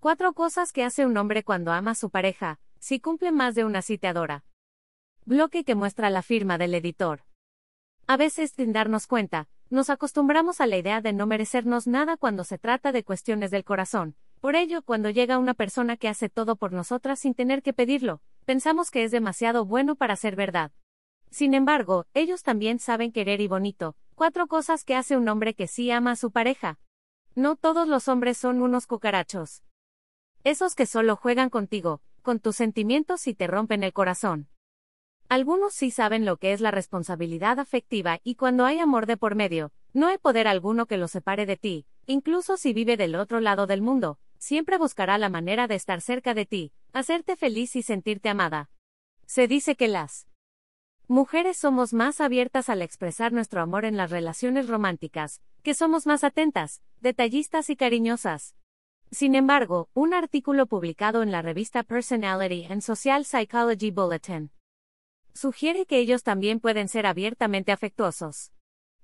Cuatro cosas que hace un hombre cuando ama a su pareja, si cumple más de una cita adora. Bloque que muestra la firma del editor. A veces, sin darnos cuenta, nos acostumbramos a la idea de no merecernos nada cuando se trata de cuestiones del corazón. Por ello, cuando llega una persona que hace todo por nosotras sin tener que pedirlo, pensamos que es demasiado bueno para ser verdad. Sin embargo, ellos también saben querer y bonito. Cuatro cosas que hace un hombre que sí ama a su pareja. No todos los hombres son unos cucarachos. Esos que solo juegan contigo, con tus sentimientos y te rompen el corazón. Algunos sí saben lo que es la responsabilidad afectiva y cuando hay amor de por medio, no hay poder alguno que lo separe de ti, incluso si vive del otro lado del mundo, siempre buscará la manera de estar cerca de ti, hacerte feliz y sentirte amada. Se dice que las mujeres somos más abiertas al expresar nuestro amor en las relaciones románticas, que somos más atentas, detallistas y cariñosas. Sin embargo, un artículo publicado en la revista Personality and Social Psychology Bulletin sugiere que ellos también pueden ser abiertamente afectuosos.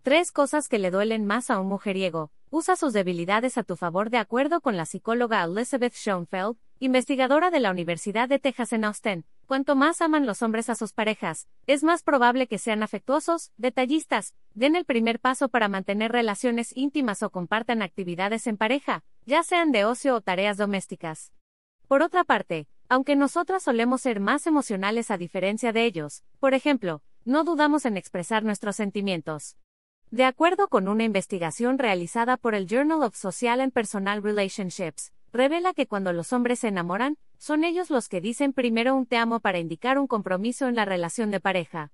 Tres cosas que le duelen más a un mujeriego. Usa sus debilidades a tu favor de acuerdo con la psicóloga Elizabeth Schoenfeld, investigadora de la Universidad de Texas en Austin. Cuanto más aman los hombres a sus parejas, es más probable que sean afectuosos, detallistas, den el primer paso para mantener relaciones íntimas o compartan actividades en pareja, ya sean de ocio o tareas domésticas. Por otra parte, aunque nosotras solemos ser más emocionales a diferencia de ellos, por ejemplo, no dudamos en expresar nuestros sentimientos. De acuerdo con una investigación realizada por el Journal of Social and Personal Relationships, revela que cuando los hombres se enamoran, son ellos los que dicen primero un te amo para indicar un compromiso en la relación de pareja.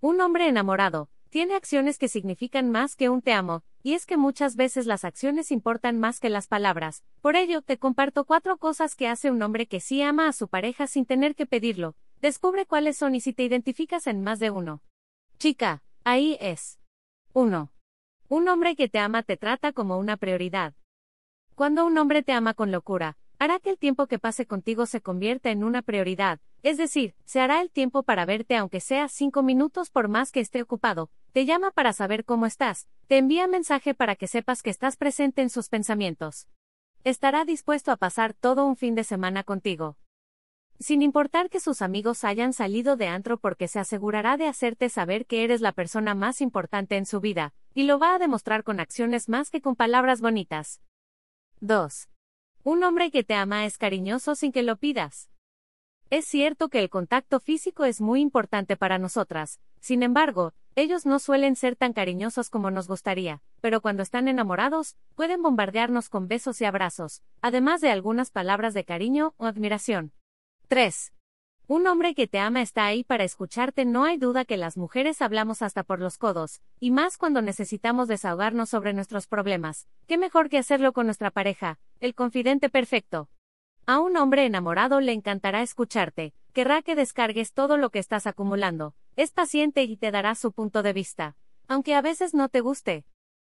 Un hombre enamorado, tiene acciones que significan más que un te amo, y es que muchas veces las acciones importan más que las palabras. Por ello, te comparto cuatro cosas que hace un hombre que sí ama a su pareja sin tener que pedirlo. Descubre cuáles son y si te identificas en más de uno. Chica, ahí es. 1. Un hombre que te ama te trata como una prioridad. Cuando un hombre te ama con locura, hará que el tiempo que pase contigo se convierta en una prioridad, es decir, se hará el tiempo para verte aunque sea cinco minutos por más que esté ocupado, te llama para saber cómo estás, te envía mensaje para que sepas que estás presente en sus pensamientos. Estará dispuesto a pasar todo un fin de semana contigo. Sin importar que sus amigos hayan salido de antro porque se asegurará de hacerte saber que eres la persona más importante en su vida, y lo va a demostrar con acciones más que con palabras bonitas. 2. Un hombre que te ama es cariñoso sin que lo pidas. Es cierto que el contacto físico es muy importante para nosotras, sin embargo, ellos no suelen ser tan cariñosos como nos gustaría, pero cuando están enamorados, pueden bombardearnos con besos y abrazos, además de algunas palabras de cariño o admiración. 3. Un hombre que te ama está ahí para escucharte. No hay duda que las mujeres hablamos hasta por los codos, y más cuando necesitamos desahogarnos sobre nuestros problemas. ¿Qué mejor que hacerlo con nuestra pareja, el confidente perfecto? A un hombre enamorado le encantará escucharte, querrá que descargues todo lo que estás acumulando, es paciente y te dará su punto de vista, aunque a veces no te guste.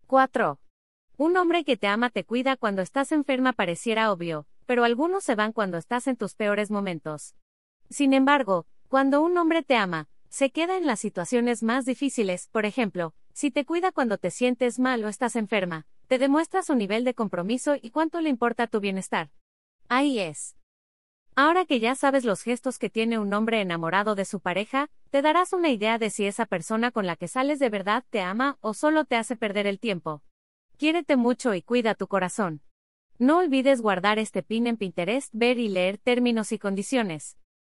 4. Un hombre que te ama te cuida cuando estás enferma pareciera obvio, pero algunos se van cuando estás en tus peores momentos. Sin embargo, cuando un hombre te ama, se queda en las situaciones más difíciles, por ejemplo, si te cuida cuando te sientes mal o estás enferma, te demuestra su nivel de compromiso y cuánto le importa tu bienestar. Ahí es. Ahora que ya sabes los gestos que tiene un hombre enamorado de su pareja, te darás una idea de si esa persona con la que sales de verdad te ama o solo te hace perder el tiempo. Quiérete mucho y cuida tu corazón. No olvides guardar este pin en Pinterest, ver y leer términos y condiciones.